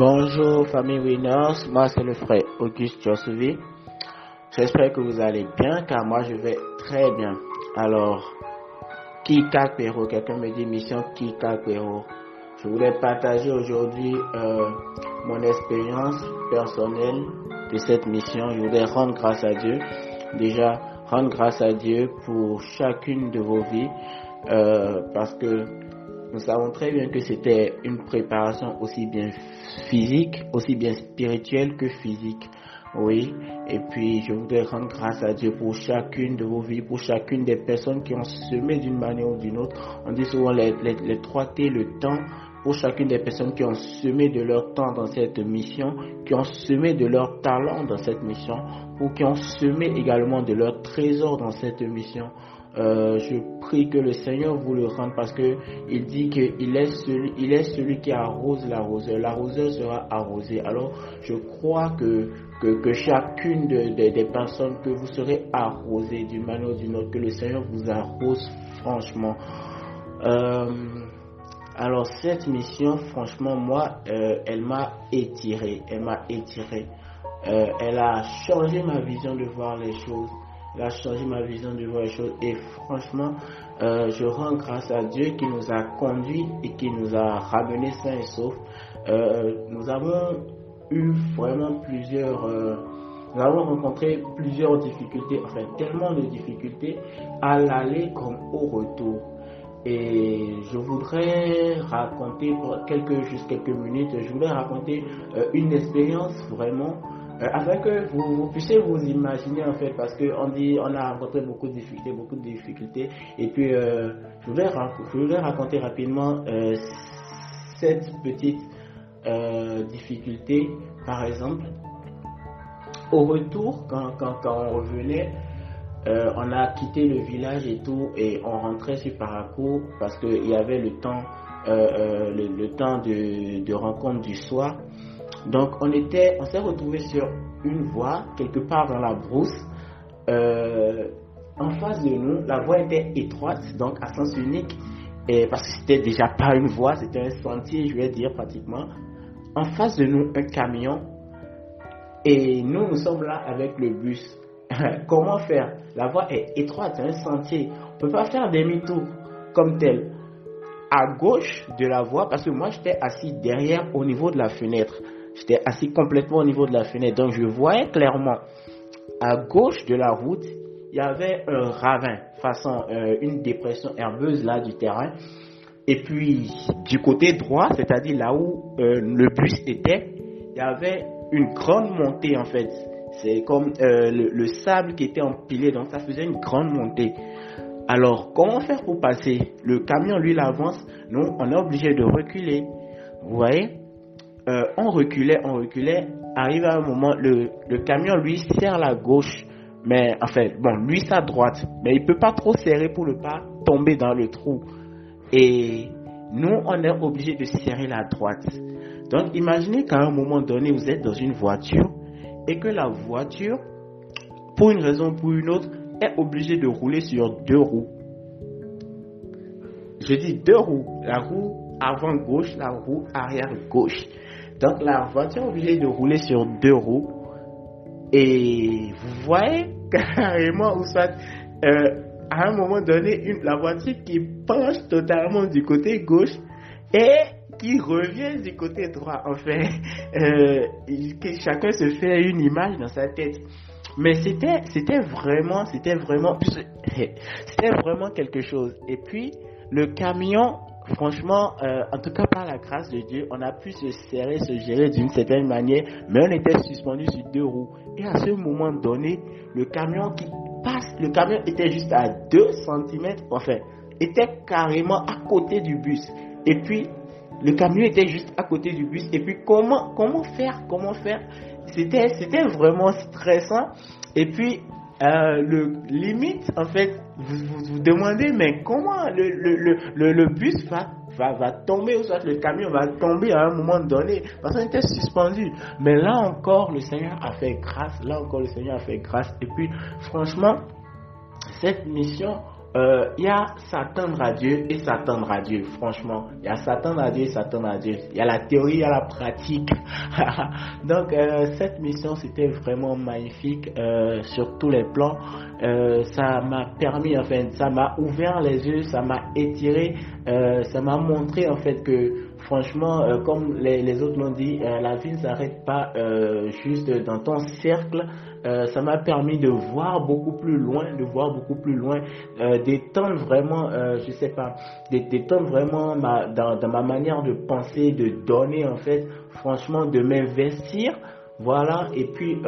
Bonjour famille Winners, moi c'est le frère Auguste Josué. J'espère que vous allez bien car moi je vais très bien. Alors, Kika Pero, quelqu'un me dit mission Kika Pero. Je voulais partager aujourd'hui euh, mon expérience personnelle de cette mission. Je voulais rendre grâce à Dieu. Déjà, rendre grâce à Dieu pour chacune de vos vies euh, parce que nous savons très bien que c'était une préparation aussi bien physique, aussi bien spirituelle que physique. Oui, et puis je voudrais rendre grâce à Dieu pour chacune de vos vies, pour chacune des personnes qui ont semé d'une manière ou d'une autre. On dit souvent les, trois T, le temps, pour chacune des personnes qui ont semé de leur temps dans cette mission, qui ont semé de leur talent dans cette mission, ou qui ont semé également de leur trésor dans cette mission. Euh, je prie que le Seigneur vous le rende parce que il dit qu'il est celui, il est celui qui arrose l'arroseur. L'arroseur sera arrosé. Alors, je crois que, que, chacune des personnes que vous serez arrosé d'une manière ou d'une autre, que le Seigneur vous arrose franchement. Euh, alors, cette mission, franchement, moi, euh, elle m'a étiré. Elle m'a étiré. elle a changé ma vision de voir les choses il a changé ma vision de voir les choses. Et franchement, euh, je rends grâce à Dieu qui nous a conduits et qui nous a ramenés sains et saufs. Euh, nous avons eu vraiment plusieurs... Euh, nous avons rencontré plusieurs difficultés, enfin tellement de difficultés à l'aller comme au retour. Et je voudrais raconter quelques, juste quelques minutes, je voudrais raconter une expérience vraiment afin que vous, puissiez vous imaginer en fait, parce qu'on dit, on a rencontré beaucoup de difficultés, beaucoup de difficultés, et puis euh, je, voulais, je, raconter rapidement euh, cette petite difficulté, par exemple, au retour, quand, quand, quand on revenait, on a quitté le village et tout, et on rentrait sur Paracourt parce qu'il y avait le temps, le, temps de rencontre du soir. Donc on était, on s'est retrouvé sur une voie quelque part dans la brousse. Euh, en face de nous, la voie était étroite, donc à sens unique, et parce que c'était déjà pas une voie, c'était un sentier, je vais dire pratiquement. En face de nous, un camion, et nous, nous sommes là avec le bus. Comment faire? La voie est étroite, c'est un sentier. On ne peut pas faire demi-tour comme tel. À gauche de la voie, parce que moi j'étais assis derrière au niveau de la fenêtre. J'étais assis complètement au niveau de la fenêtre. Donc je voyais clairement à gauche de la route, il y avait un ravin, façon euh, une dépression herbeuse là du terrain. Et puis du côté droit, c'est-à-dire là où euh, le bus était, il y avait une grande montée en fait. C'est comme euh, le, le, sable qui était empilé, donc ça faisait une grande montée. Alors, comment faire pour passer? Le camion, lui, l'avance. Nous, on est obligé de reculer. Vous voyez? Euh, on reculait, on reculait. Arrive à un moment, le, camion lui serre la gauche, mais en fait, bon, lui sa droite, mais il peut pas trop serrer pour ne pas tomber dans le trou. Et nous, on est obligé de serrer la droite. Donc, imaginez qu'à un moment donné, vous êtes dans une voiture et que la voiture, pour une raison ou pour une autre, est obligée de rouler sur deux roues. Je dis deux roues, la roue avant gauche, la roue arrière gauche. Donc la voiture est obligée de rouler sur deux roues. Et vous voyez carrément soit euh, à un moment donné une, la voiture qui penche totalement du côté gauche et qui revient du côté droit. Enfin, euh, chacun se fait une image dans sa tête. Mais c'était, c'était vraiment, c'était vraiment, c'était vraiment quelque chose. Et puis, le camion franchement, euh, en tout cas par la grâce de Dieu, on a pu se serrer, se gérer d'une certaine manière, mais on était suspendu sur deux roues. Et à ce moment donné, le camion qui passe, le camion était juste à 2 cm, enfin, était carrément à côté du bus. Et puis, le camion était juste à côté du bus. Et puis, comment, comment faire, comment faire? C'était, c'était vraiment stressant. Et puis, euh, le limite, en fait, vous, vous demandez, mais comment le, le, le, le bus va, va, va, tomber, ou soit le camion va tomber à un moment donné, parce qu'on était suspendu. Mais là encore, le Seigneur a fait grâce, là encore, le Seigneur a fait grâce. Et puis, franchement, cette mission, euh, il y a s'attendre à Dieu et s'attendre à Dieu, franchement. Il y a s'attendre à Dieu et s'attendre à Dieu. Il y a la théorie, il y a la pratique. Donc, euh, cette mission, c'était vraiment magnifique euh, sur tous les plans. ça m'a permis, enfin, ça m'a ouvert les yeux, ça m'a étiré, ça m'a montré, en fait, que franchement, comme les, autres l'ont dit, la vie ne s'arrête pas juste dans ton cercle. Euh, ça m'a permis de voir beaucoup plus loin, de voir beaucoup plus loin, euh, d'étendre vraiment, euh, je sais pas, d'étendre vraiment ma, dans, dans, ma manière de penser, de donner en fait, franchement, de m'investir, voilà, et puis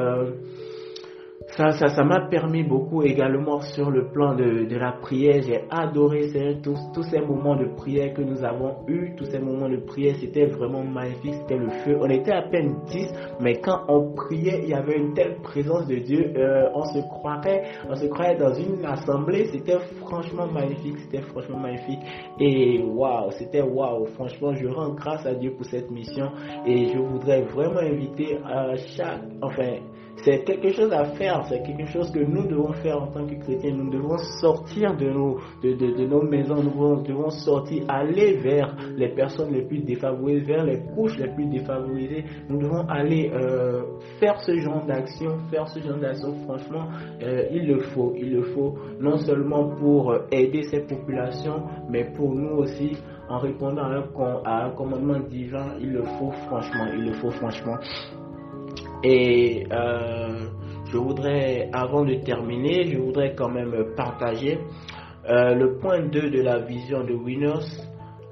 ça, ça, ça m'a permis beaucoup également sur le plan de, la prière. J'ai adoré tous, tous ces moments de prière que nous avons eus, tous ces moments de prière, c'était vraiment magnifique, c'était le feu. On était à peine 10, mais quand on priait, il y avait une telle présence de Dieu, euh, on se croirait, on se croyait dans une assemblée, c'était franchement magnifique, c'était franchement magnifique. Et waouh, c'était waouh, franchement, je rends grâce à Dieu pour cette mission et je voudrais vraiment inviter à chaque, enfin, c'est quelque chose à faire, c'est quelque chose que nous devons faire en tant que chrétiens. Nous devons sortir de nos, de, de, de nos maisons, nous devons, sortir, aller vers les personnes les plus défavorisées, vers les couches les plus défavorisées. Nous devons aller euh, faire ce genre d'action, faire ce genre d'action. Franchement, euh, il le faut, il le faut, non seulement pour aider ces populations, mais pour nous aussi en répondant à un commandement divin, il le faut franchement, il le faut franchement. Et euh, je voudrais, avant de terminer, je voudrais quand même partager euh, le point 2 de la vision de Winners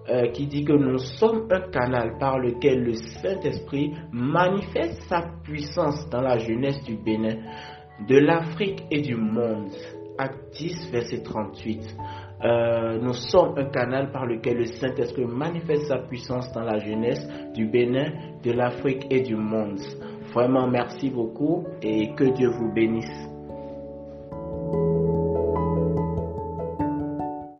euh, qui dit que nous sommes un canal par lequel le Saint-Esprit manifeste sa puissance dans la jeunesse du Bénin, de l'Afrique et du monde. Acte 10, verset 38. Euh, nous sommes un canal par lequel le Saint-Esprit manifeste sa puissance dans la jeunesse du Bénin, de l'Afrique et du monde. Vraiment, merci beaucoup et que Dieu vous bénisse.